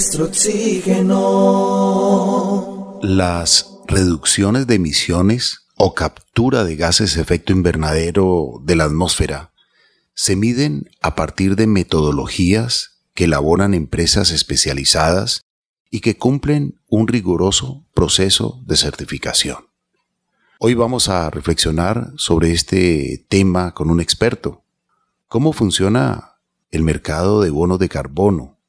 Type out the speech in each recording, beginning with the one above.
nuestro oxígeno. Las reducciones de emisiones o captura de gases de efecto invernadero de la atmósfera se miden a partir de metodologías que elaboran empresas especializadas y que cumplen un riguroso proceso de certificación. Hoy vamos a reflexionar sobre este tema con un experto. ¿Cómo funciona el mercado de bonos de carbono?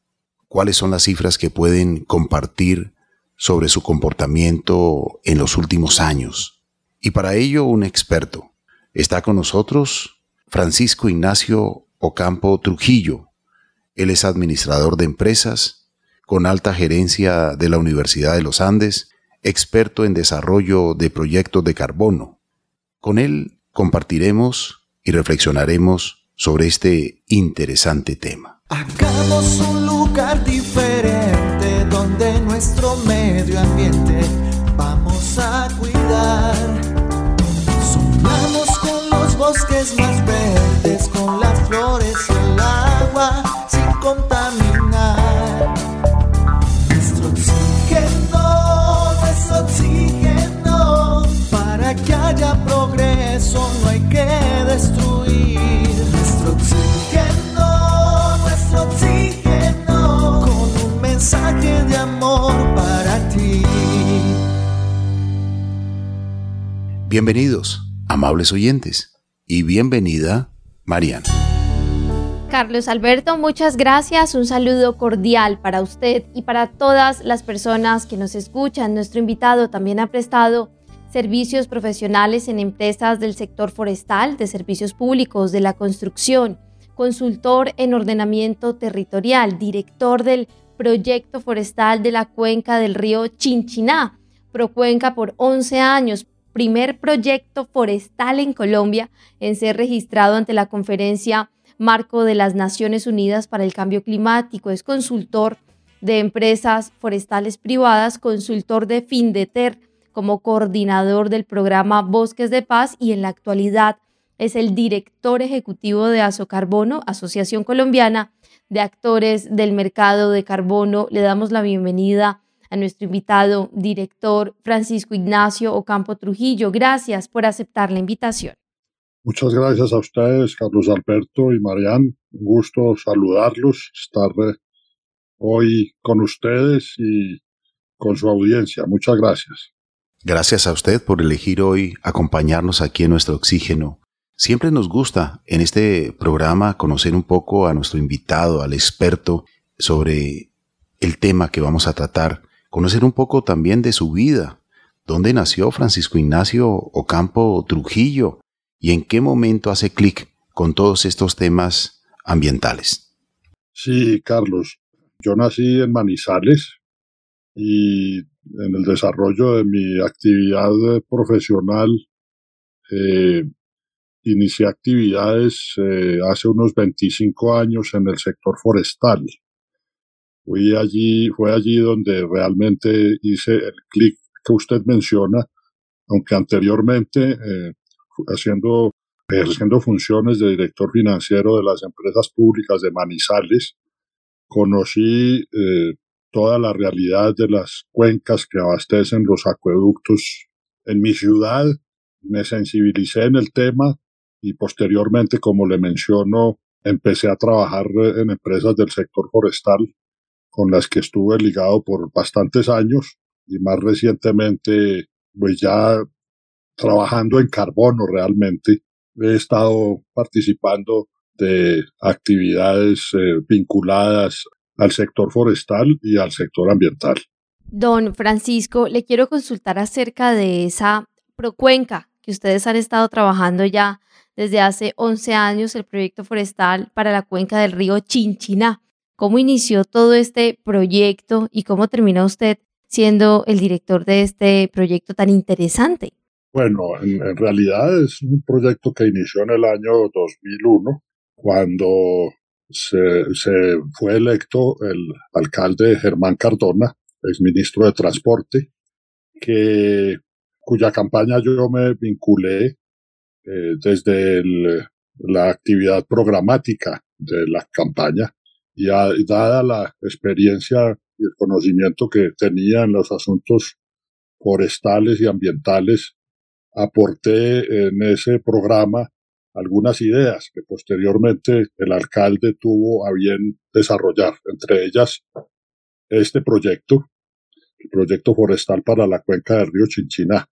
¿Cuáles son las cifras que pueden compartir sobre su comportamiento en los últimos años? Y para ello un experto. Está con nosotros Francisco Ignacio Ocampo Trujillo. Él es administrador de empresas, con alta gerencia de la Universidad de los Andes, experto en desarrollo de proyectos de carbono. Con él compartiremos y reflexionaremos sobre este interesante tema. Hagamos un lugar diferente donde nuestro medio ambiente vamos a cuidar bosques más verdes, con las flores y el agua, sin contaminar. Nuestro oxígeno, nuestro oxígeno, para que haya progreso no hay que destruir. Bienvenidos, amables oyentes y bienvenida, Mariana. Carlos Alberto, muchas gracias. Un saludo cordial para usted y para todas las personas que nos escuchan. Nuestro invitado también ha prestado servicios profesionales en empresas del sector forestal, de servicios públicos, de la construcción, consultor en ordenamiento territorial, director del proyecto forestal de la cuenca del río Chinchiná, Procuenca por 11 años, primer proyecto forestal en Colombia en ser registrado ante la conferencia Marco de las Naciones Unidas para el Cambio Climático. Es consultor de empresas forestales privadas, consultor de Findeter como coordinador del programa Bosques de Paz y en la actualidad es el director ejecutivo de Asocarbono, Asociación Colombiana de Actores del Mercado de Carbono. Le damos la bienvenida a nuestro invitado, director Francisco Ignacio Ocampo Trujillo. Gracias por aceptar la invitación. Muchas gracias a ustedes, Carlos Alberto y Marián. Un gusto saludarlos, estar eh, hoy con ustedes y con su audiencia. Muchas gracias. Gracias a usted por elegir hoy acompañarnos aquí en nuestro oxígeno. Siempre nos gusta en este programa conocer un poco a nuestro invitado, al experto, sobre el tema que vamos a tratar conocer un poco también de su vida, dónde nació Francisco Ignacio Ocampo Trujillo y en qué momento hace clic con todos estos temas ambientales. Sí, Carlos, yo nací en Manizales y en el desarrollo de mi actividad profesional eh, inicié actividades eh, hace unos 25 años en el sector forestal. Fui allí, fue allí donde realmente hice el clic que usted menciona, aunque anteriormente eh, haciendo, ejerciendo funciones de director financiero de las empresas públicas de Manizales, conocí eh, toda la realidad de las cuencas que abastecen los acueductos en mi ciudad, me sensibilicé en el tema y posteriormente, como le menciono, empecé a trabajar en empresas del sector forestal con las que estuve ligado por bastantes años y más recientemente, pues ya trabajando en carbono realmente, he estado participando de actividades eh, vinculadas al sector forestal y al sector ambiental. Don Francisco, le quiero consultar acerca de esa procuenca que ustedes han estado trabajando ya desde hace 11 años, el proyecto forestal para la cuenca del río Chinchiná. ¿Cómo inició todo este proyecto y cómo terminó usted siendo el director de este proyecto tan interesante? Bueno, en, realidad es un proyecto que inició en el año 2001, cuando se, fue electo el alcalde Germán Cardona, exministro de Transporte, que, cuya campaña yo me vinculé eh, desde la actividad programática de la campaña y dada la experiencia y el conocimiento que tenía en los asuntos forestales y ambientales, aporté en ese programa algunas ideas que posteriormente el alcalde tuvo a bien desarrollar, entre ellas este proyecto, el proyecto forestal para la cuenca del río Chinchiná.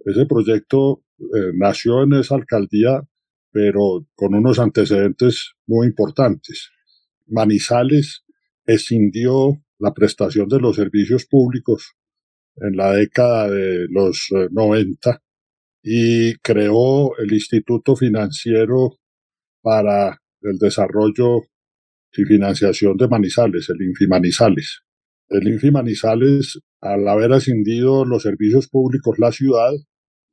Ese proyecto eh, nació en esa alcaldía, pero con unos antecedentes muy importantes. Manizales escindió la prestación de los servicios públicos en la década de los 90 eh, y creó el Instituto Financiero para el Desarrollo y Financiación de Manizales, el Infimanizales. El Infimanizales, al haber ascendido los servicios públicos la ciudad,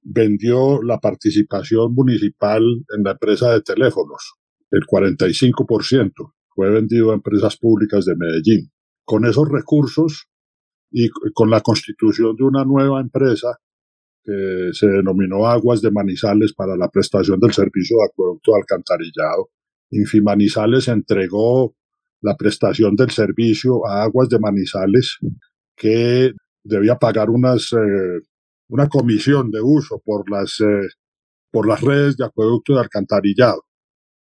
vendió la participación municipal en la empresa de teléfonos, el 45% fue vendido a empresas públicas de Medellín. Con esos recursos y con la constitución de una nueva empresa que se denominó Aguas de Manizales para la prestación del servicio de acueducto de alcantarillado, Infimanizales entregó la prestación del servicio a Aguas de Manizales que debía pagar unas, eh, una comisión de uso por las, eh, por las redes de acueducto de alcantarillado.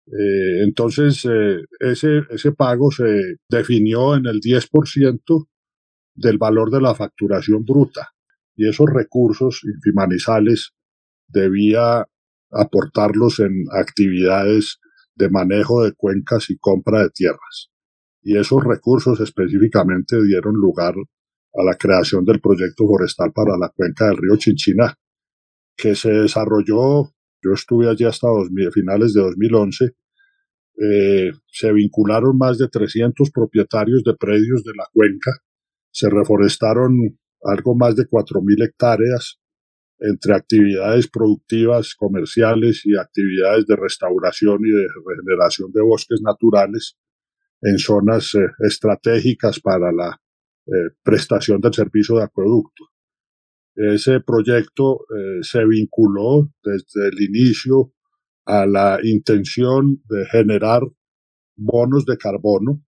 Eh, entonces, eh, ese, ese pago se definió en el 10% del valor de la facturación bruta y esos recursos infimanizales debía aportarlos en actividades de manejo de cuencas y compra de tierras. Y esos recursos específicamente dieron lugar a la creación del proyecto forestal para la cuenca del río Chinchiná, que se desarrolló yo estuve allí hasta finales de 2011. Eh, se vincularon más de 300 propietarios de predios de la cuenca. Se reforestaron algo más de 4.000 hectáreas entre actividades productivas, comerciales y actividades de restauración y de regeneración de bosques naturales en zonas eh, estratégicas para la eh, prestación del servicio de acueducto. Ese proyecto eh, se vinculó desde el inicio a la intención de generar bonos de carbono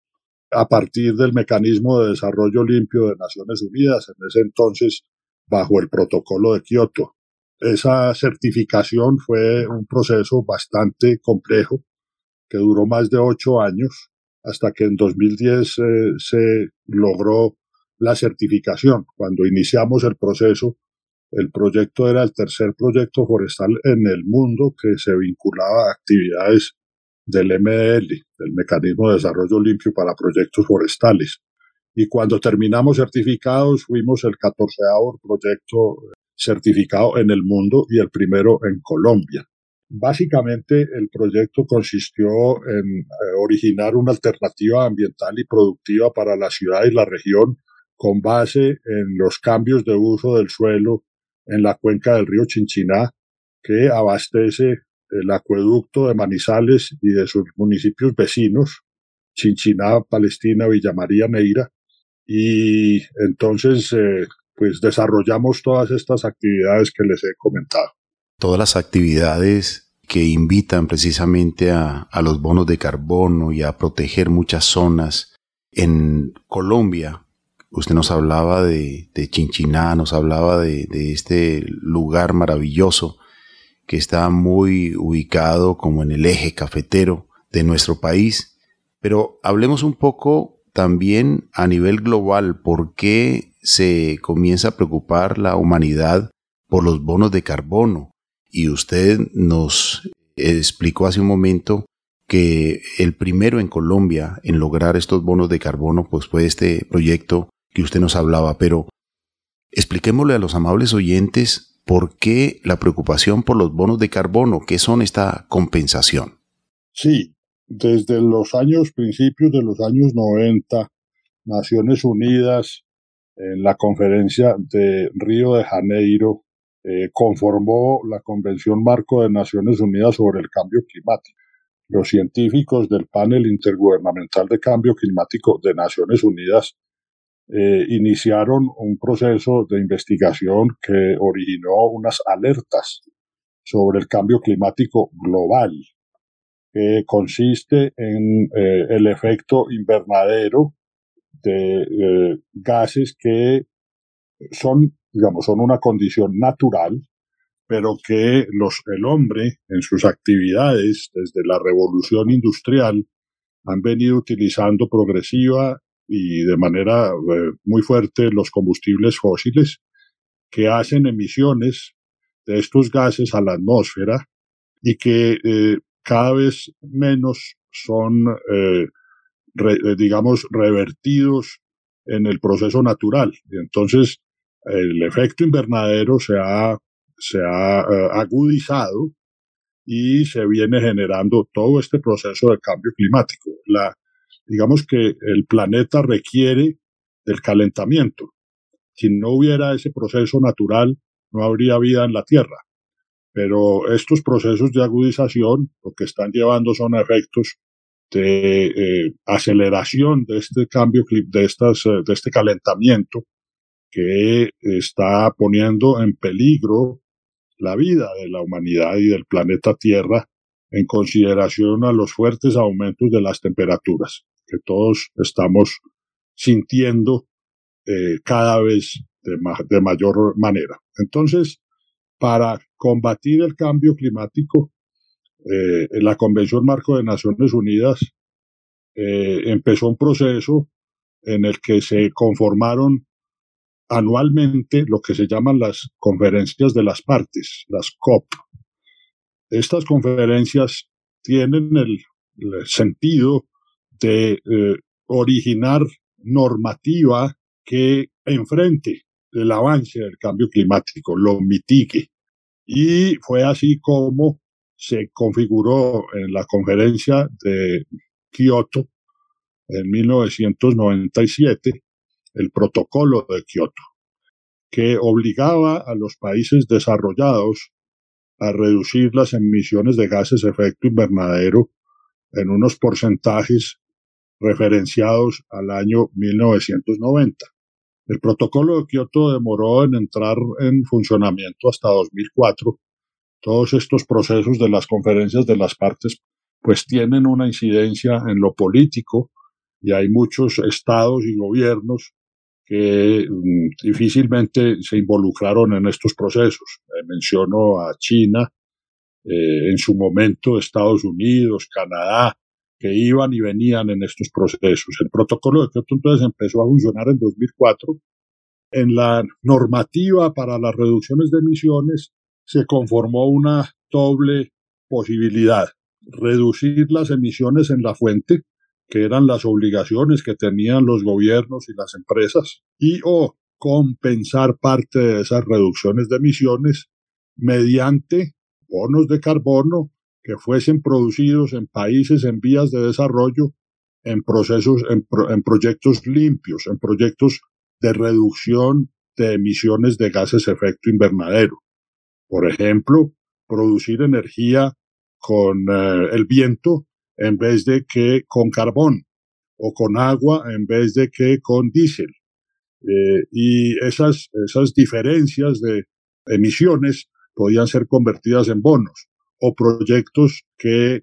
a partir del mecanismo de desarrollo limpio de Naciones Unidas, en ese entonces bajo el protocolo de Kioto. Esa certificación fue un proceso bastante complejo que duró más de ocho años hasta que en 2010 eh, se logró la certificación. Cuando iniciamos el proceso, el proyecto era el tercer proyecto forestal en el mundo que se vinculaba a actividades del MDL, del Mecanismo de Desarrollo Limpio para Proyectos Forestales. Y cuando terminamos certificados, fuimos el catorceavo proyecto certificado en el mundo y el primero en Colombia. Básicamente, el proyecto consistió en eh, originar una alternativa ambiental y productiva para la ciudad y la región con base en los cambios de uso del suelo en la cuenca del río Chinchiná, que abastece el acueducto de Manizales y de sus municipios vecinos, Chinchiná, Palestina, Villa María, Neira. Y entonces, eh, pues desarrollamos todas estas actividades que les he comentado. Todas las actividades que invitan precisamente a, a los bonos de carbono y a proteger muchas zonas en Colombia, Usted nos hablaba de, Chinchiná, nos hablaba de, este lugar maravilloso que está muy ubicado como en el eje cafetero de nuestro país. Pero hablemos un poco también a nivel global, ¿por qué se comienza a preocupar la humanidad por los bonos de carbono? Y usted nos explicó hace un momento que el primero en Colombia en lograr estos bonos de carbono pues fue este proyecto que usted nos hablaba, pero expliquémosle a los amables oyentes por qué la preocupación por los bonos de carbono, qué son esta compensación. Sí, desde los años, principios de los años 90, Naciones Unidas, en la conferencia de Río de Janeiro, eh, conformó la Convención Marco de Naciones Unidas sobre el Cambio Climático. Los científicos del panel intergubernamental de cambio climático de Naciones Unidas eh, iniciaron un proceso de investigación que originó unas alertas sobre el cambio climático global, que consiste en eh, el efecto invernadero de eh, gases que son, digamos, son una condición natural, pero que los, el hombre en sus actividades desde la revolución industrial han venido utilizando progresiva y de manera eh, muy fuerte los combustibles fósiles que hacen emisiones de estos gases a la atmósfera y que eh, cada vez menos son, eh, digamos, revertidos en el proceso natural. Entonces, el efecto invernadero se ha, se ha agudizado y se viene generando todo este proceso de cambio climático. La, digamos que el planeta requiere del calentamiento. Si no hubiera ese proceso natural, no habría vida en la Tierra. Pero estos procesos de agudización lo que están llevando son efectos de eh, aceleración de este cambio, eh, de este calentamiento que está poniendo en peligro la vida de la humanidad y del planeta Tierra en consideración a los fuertes aumentos de las temperaturas que todos estamos sintiendo eh, cada vez de, de, mayor manera. Entonces, para combatir el cambio climático, eh, la Convención Marco de Naciones Unidas eh, empezó un proceso en el que se conformaron anualmente lo que se llaman las conferencias de las partes, las COP. Estas conferencias tienen el, sentido de eh, originar normativa que enfrente el avance del cambio climático, lo mitigue. Y fue así como se configuró en la conferencia de Kioto en 1997 el protocolo de Kioto, que obligaba a los países desarrollados a reducir las emisiones de gases de efecto invernadero en unos porcentajes referenciados al año 1990. El protocolo de Kioto demoró en entrar en funcionamiento hasta 2004. Todos estos procesos de las conferencias de las partes pues tienen una incidencia en lo político y hay muchos estados y gobiernos que mm, difícilmente se involucraron en estos procesos. Eh, menciono a China, eh, en su momento Estados Unidos, Canadá, que iban y venían en estos procesos. El protocolo de Kioto entonces empezó a funcionar en 2004. En la normativa para las reducciones de emisiones se conformó una doble posibilidad. Reducir las emisiones en la fuente, que eran las obligaciones que tenían los gobiernos y las empresas, y o compensar parte de esas reducciones de emisiones mediante bonos de carbono que fuesen producidos en países en vías de desarrollo en procesos, en, en proyectos limpios, en proyectos de reducción de emisiones de gases efecto invernadero. Por ejemplo, producir energía con eh, el viento en vez de que con carbón o con agua en vez de que con diésel. Eh, y esas, esas diferencias de emisiones podían ser convertidas en bonos o proyectos que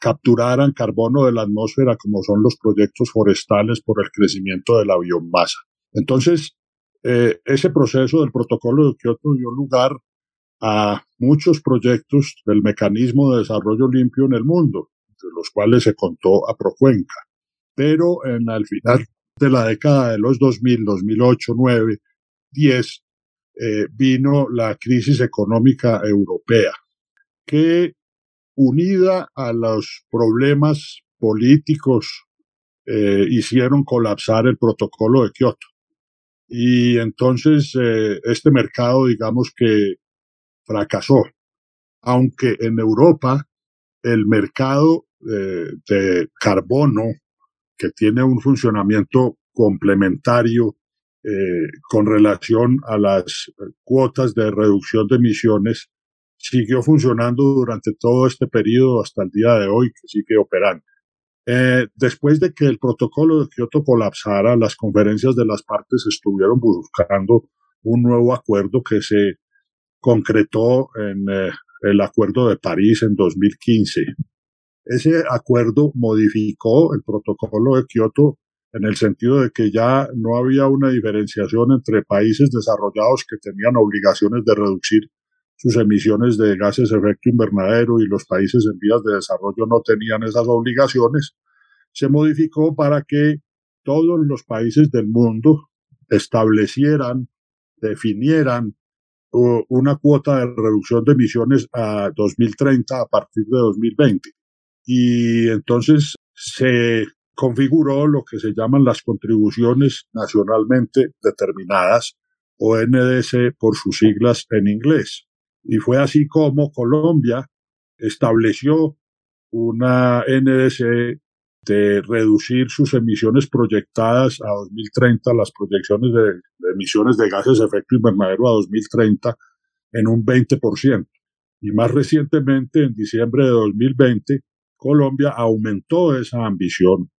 capturaran carbono de la atmósfera como son los proyectos forestales por el crecimiento de la biomasa. Entonces, eh, ese proceso del protocolo de Kioto dio lugar a muchos proyectos del mecanismo de desarrollo limpio en el mundo, de los cuales se contó a Procuenca. Pero en el final de la década de los 2000, 2008, 9, 10, vino la crisis económica europea, que unida a los problemas políticos eh, hicieron colapsar el protocolo de Kioto. Y entonces eh, este mercado, digamos que fracasó, aunque en Europa el mercado eh, de carbono, que tiene un funcionamiento complementario con relación a las cuotas de reducción de emisiones, siguió funcionando durante todo este periodo hasta el día de hoy, que sigue operando. Eh, después de que el protocolo de Kioto colapsara, las conferencias de las partes estuvieron buscando un nuevo acuerdo que se concretó en el Acuerdo de París en 2015. Ese acuerdo modificó el protocolo de Kioto en el sentido de que ya no había una diferenciación entre países desarrollados que tenían obligaciones de reducir sus emisiones de gases de efecto invernadero y los países en vías de desarrollo no tenían esas obligaciones, se modificó para que todos los países del mundo establecieran, definieran una cuota de reducción de emisiones a 2030 a partir de 2020. Y entonces se configuró lo que se llaman las contribuciones nacionalmente determinadas, o NDC por sus siglas en inglés. Y fue así como Colombia estableció una NDC de reducir sus emisiones proyectadas a 2030, las proyecciones de, emisiones de gases de efecto invernadero a 2030 en un 20%. Y más recientemente, en diciembre de 2020, Colombia aumentó esa ambición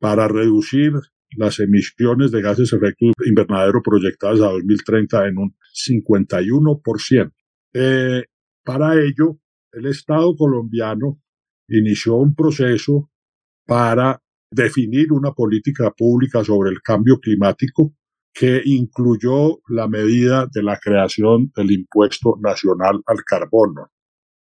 para reducir las emisiones de gases de efecto invernadero proyectadas a 2030 en un 51%. Eh, para ello, el Estado colombiano inició un proceso para definir una política pública sobre el cambio climático que incluyó la medida de la creación del impuesto nacional al carbono,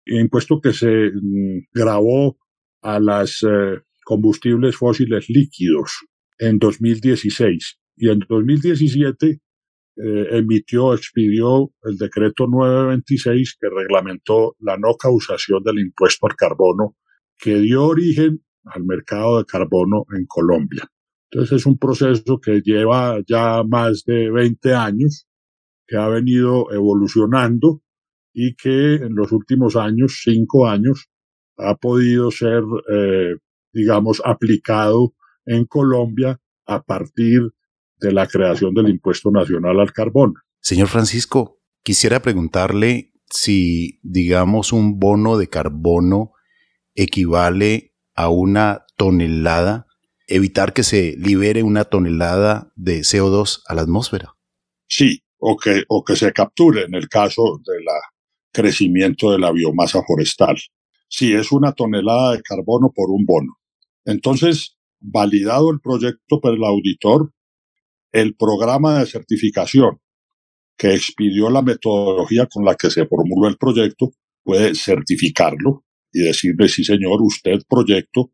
impuesto que se mm, grabó a los eh, combustibles fósiles líquidos en 2016 y en 2017 eh, emitió, expidió el decreto 926 que reglamentó la no causación del impuesto al carbono que dio origen al mercado de carbono en Colombia. Entonces es un proceso que lleva ya más de 20 años, que ha venido evolucionando y que en los últimos años, cinco años, ha podido ser, eh, digamos, aplicado en Colombia a partir de la creación del impuesto nacional al carbono. Señor Francisco, quisiera preguntarle si, digamos, un bono de carbono equivale a una tonelada, evitar que se libere una tonelada de CO2 a la atmósfera. Sí, o que, o que se capture en el caso del crecimiento de la biomasa forestal. Sí, es una tonelada de carbono por un bono. Entonces, validado el proyecto por el auditor, el programa de certificación que expidió la metodología con la que se formuló el proyecto puede certificarlo y decirle, sí señor, usted proyecto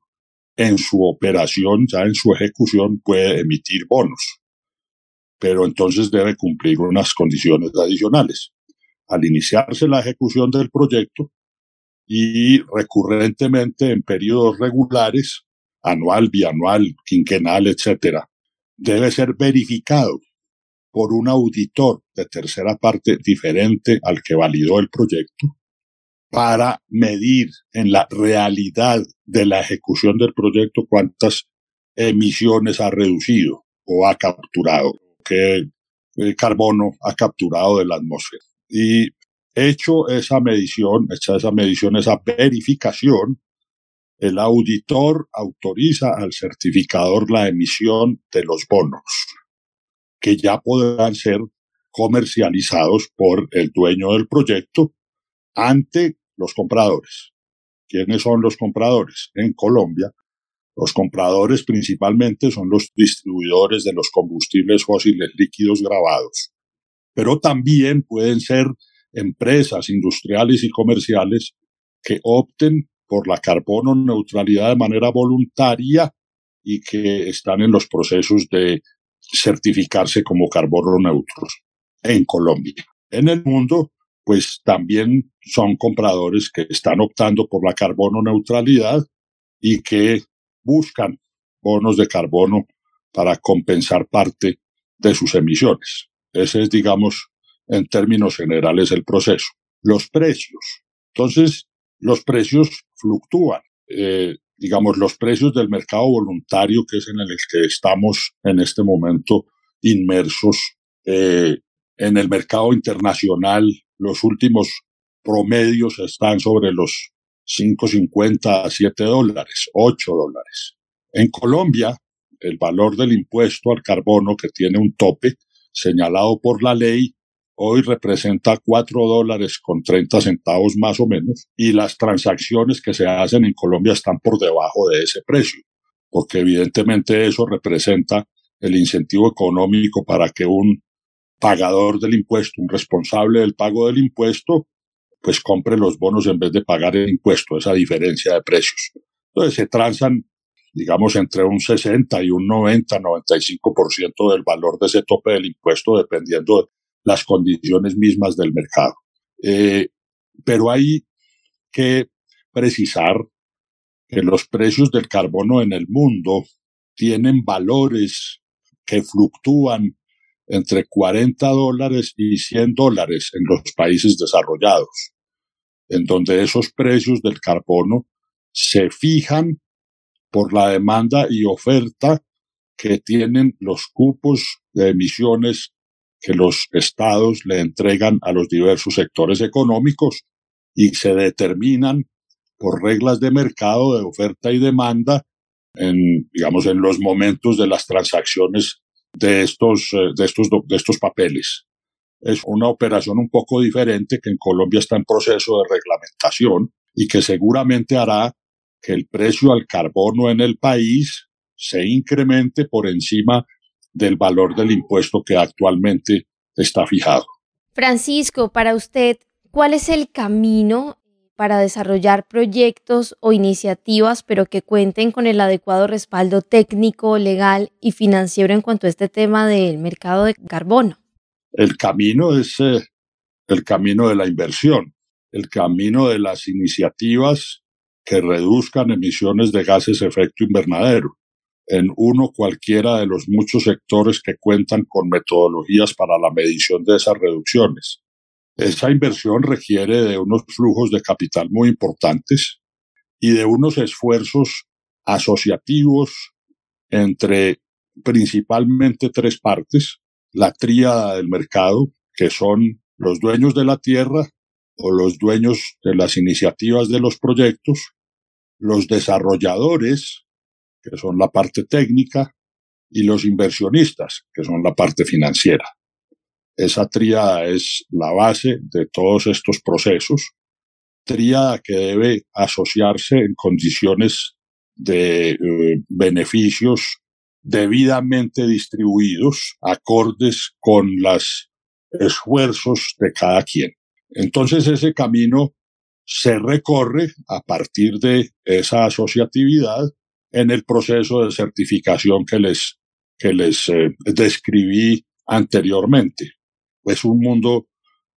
en su operación, ya en su ejecución, puede emitir bonos. Pero entonces debe cumplir unas condiciones adicionales. Al iniciarse la ejecución del proyecto y recurrentemente en periodos regulares, anual, bianual, quinquenal, etcétera, debe ser verificado por un auditor de tercera parte diferente al que validó el proyecto para medir en la realidad de la ejecución del proyecto cuántas emisiones ha reducido o ha capturado, qué eh, carbono ha capturado de la atmósfera. Y hecho esa medición, hecha esa medición, esa verificación, el auditor autoriza al certificador la emisión de los bonos, que ya podrán ser comercializados por el dueño del proyecto ante los compradores. ¿Quiénes son los compradores? En Colombia, los compradores principalmente son los distribuidores de los combustibles fósiles líquidos grabados, pero también pueden ser empresas industriales y comerciales que opten por la carbono neutralidad de manera voluntaria y que están en los procesos de certificarse como carbono neutros en Colombia. En el mundo pues también son compradores que están optando por la carbono neutralidad y que buscan bonos de carbono para compensar parte de sus emisiones. Ese es, digamos, en términos generales el proceso. Los precios. Entonces, los precios fluctúan. Eh, digamos, los precios del mercado voluntario, que es en el que estamos en este momento inmersos, eh, en el mercado internacional los últimos promedios están sobre los 5,50 a 7 dólares, 8 dólares. En Colombia, el valor del impuesto al carbono, que tiene un tope señalado por la ley, hoy representa 4 dólares con 30 centavos más o menos, y las transacciones que se hacen en Colombia están por debajo de ese precio. porque evidentemente eso representa el incentivo económico para que un pagador del impuesto, un responsable del pago del impuesto, pues compre los bonos en vez de pagar el impuesto, esa diferencia de precios. Entonces se transan, digamos, entre un 60 y un 90, 95% del valor de ese tope del impuesto, dependiendo de las condiciones mismas del mercado. Eh, pero hay que precisar que los precios del carbono en el mundo tienen valores que fluctúan entre 40 dólares y 100 dólares en los países desarrollados, en donde esos precios del carbono se fijan por la demanda y oferta que tienen los cupos de emisiones que los estados le entregan a los diversos sectores económicos y se determinan por reglas de mercado de oferta y demanda en, digamos, en los momentos de las transacciones de estos, eh, de estos, de estos papeles. Es una operación un poco diferente que en Colombia está en proceso de reglamentación y que seguramente hará que el precio al carbono en el país se incremente por encima del valor del impuesto que actualmente está fijado. Francisco, para usted, ¿cuál es el camino para desarrollar proyectos o iniciativas, pero que cuenten con el adecuado respaldo técnico, legal y financiero en cuanto a este tema del mercado de carbono? El camino es eh, el camino de la inversión, el camino de las iniciativas que reduzcan emisiones de gases de efecto invernadero en uno cualquiera de los muchos sectores que cuentan con metodologías para la medición de esas reducciones. Esa inversión requiere de unos flujos de capital muy importantes y de unos esfuerzos asociativos entre principalmente tres partes, la tríada del mercado, que son los dueños de la tierra o los dueños de las iniciativas de los proyectos, los desarrolladores, que son la parte técnica, y los inversionistas, que son la parte financiera. Esa tríada es la base de todos estos procesos, tríada que debe asociarse en condiciones de eh, beneficios debidamente distribuidos, acordes con los esfuerzos de cada quien. Entonces ese camino se recorre a partir de esa asociatividad en el proceso de certificación que les, que les eh, describí anteriormente. Es un mundo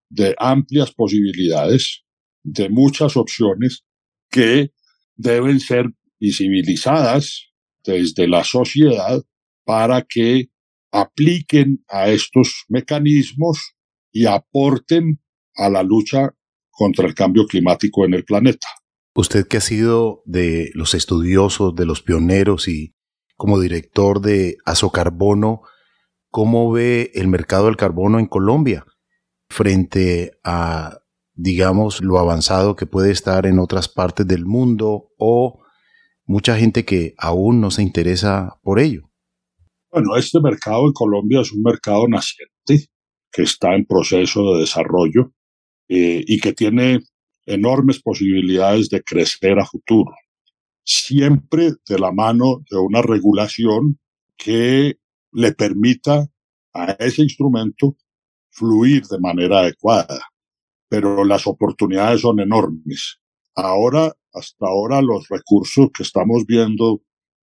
de amplias posibilidades, de muchas opciones que deben ser visibilizadas desde la sociedad para que apliquen a estos mecanismos y aporten a la lucha contra el cambio climático en el planeta. Usted que ha sido de los estudiosos, de los pioneros y como director de Azocarbono, ¿Cómo ve el mercado del carbono en Colombia frente a, digamos, lo avanzado que puede estar en otras partes del mundo o mucha gente que aún no se interesa por ello? Bueno, este mercado en Colombia es un mercado naciente que está en proceso de desarrollo eh, y que tiene enormes posibilidades de crecer a futuro, siempre de la mano de una regulación que le permita a ese instrumento fluir de manera adecuada. Pero las oportunidades son enormes. Ahora, hasta ahora, los recursos que estamos viendo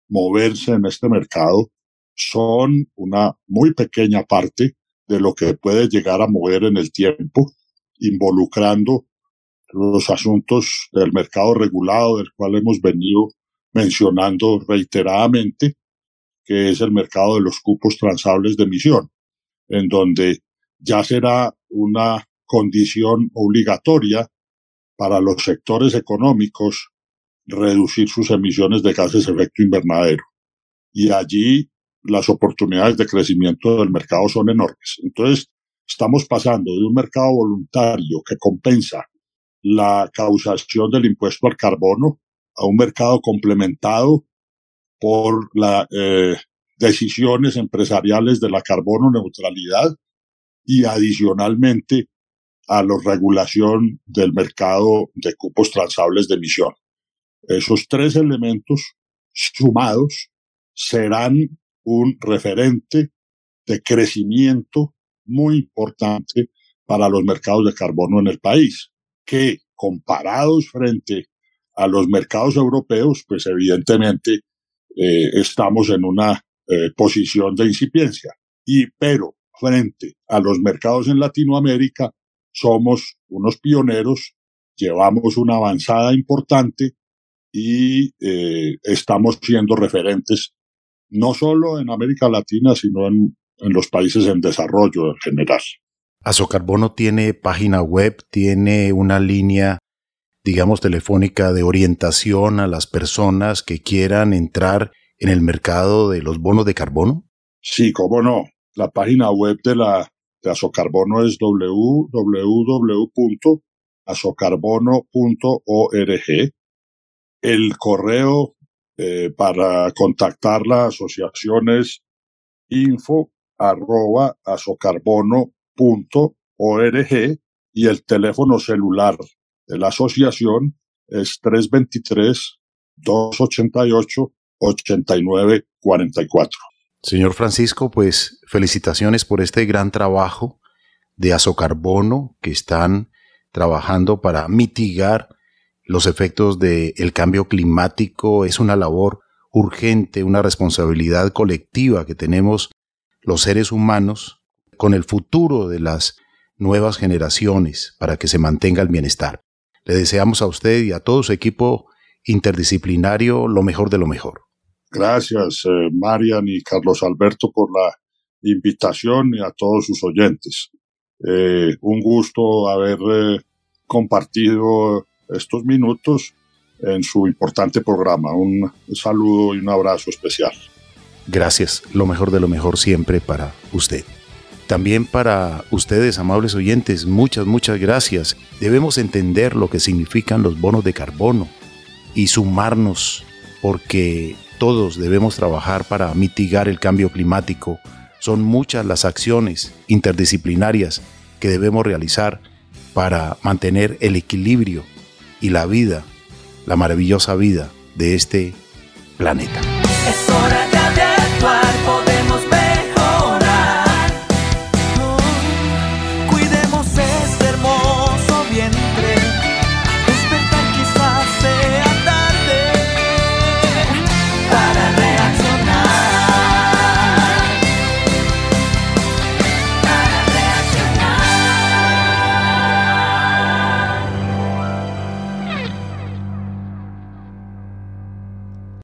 moverse en este mercado son una muy pequeña parte de lo que puede llegar a mover en el tiempo, involucrando los asuntos del mercado regulado, del cual hemos venido mencionando reiteradamente, que es el mercado de los cupos transables de emisión, en donde ya será una condición obligatoria para los sectores económicos reducir sus emisiones de gases de efecto invernadero. Y allí las oportunidades de crecimiento del mercado son enormes. Entonces, estamos pasando de un mercado voluntario que compensa la causación del impuesto al carbono a un mercado complementado por las eh, decisiones empresariales de la carbono neutralidad y adicionalmente a la regulación del mercado de cupos transables de emisión. Esos tres elementos sumados serán un referente de crecimiento muy importante para los mercados de carbono en el país, que comparados frente a los mercados europeos, pues evidentemente eh, estamos en una eh, posición de incipiencia. Y, pero frente a los mercados en Latinoamérica, somos unos pioneros, llevamos una avanzada importante y eh, estamos siendo referentes no solo en América Latina, sino en, en los países en desarrollo en general. Azocarbono tiene página web, tiene una línea, digamos, telefónica de orientación a las personas que quieran entrar en el mercado de los bonos de carbono. Sí, cómo no. La página web de la de Azocarbono es www.azocarbono.org. El correo eh, para contactar la asociación es info arroba y el teléfono celular de la asociación es 323 288 8944. Señor Francisco, pues felicitaciones por este gran trabajo de azocarbono que están trabajando para mitigar los efectos del cambio climático. Es una labor urgente, una responsabilidad colectiva que tenemos los seres humanos con el futuro de las nuevas generaciones para que se mantenga el bienestar. Le deseamos a usted y a todo su equipo interdisciplinario lo mejor de lo mejor. Gracias, eh, Marian y Carlos Alberto, por la invitación y a todos sus oyentes. Eh, un gusto haber eh, compartido estos minutos en su importante programa. Un saludo y un abrazo especial. Gracias, lo mejor de lo mejor siempre para usted. También para ustedes, amables oyentes, muchas, muchas gracias. Debemos entender lo que significan los bonos de carbono y sumarnos porque todos debemos trabajar para mitigar el cambio climático. Son muchas las acciones interdisciplinarias que debemos realizar para mantener el equilibrio y la vida, la maravillosa vida de este planeta.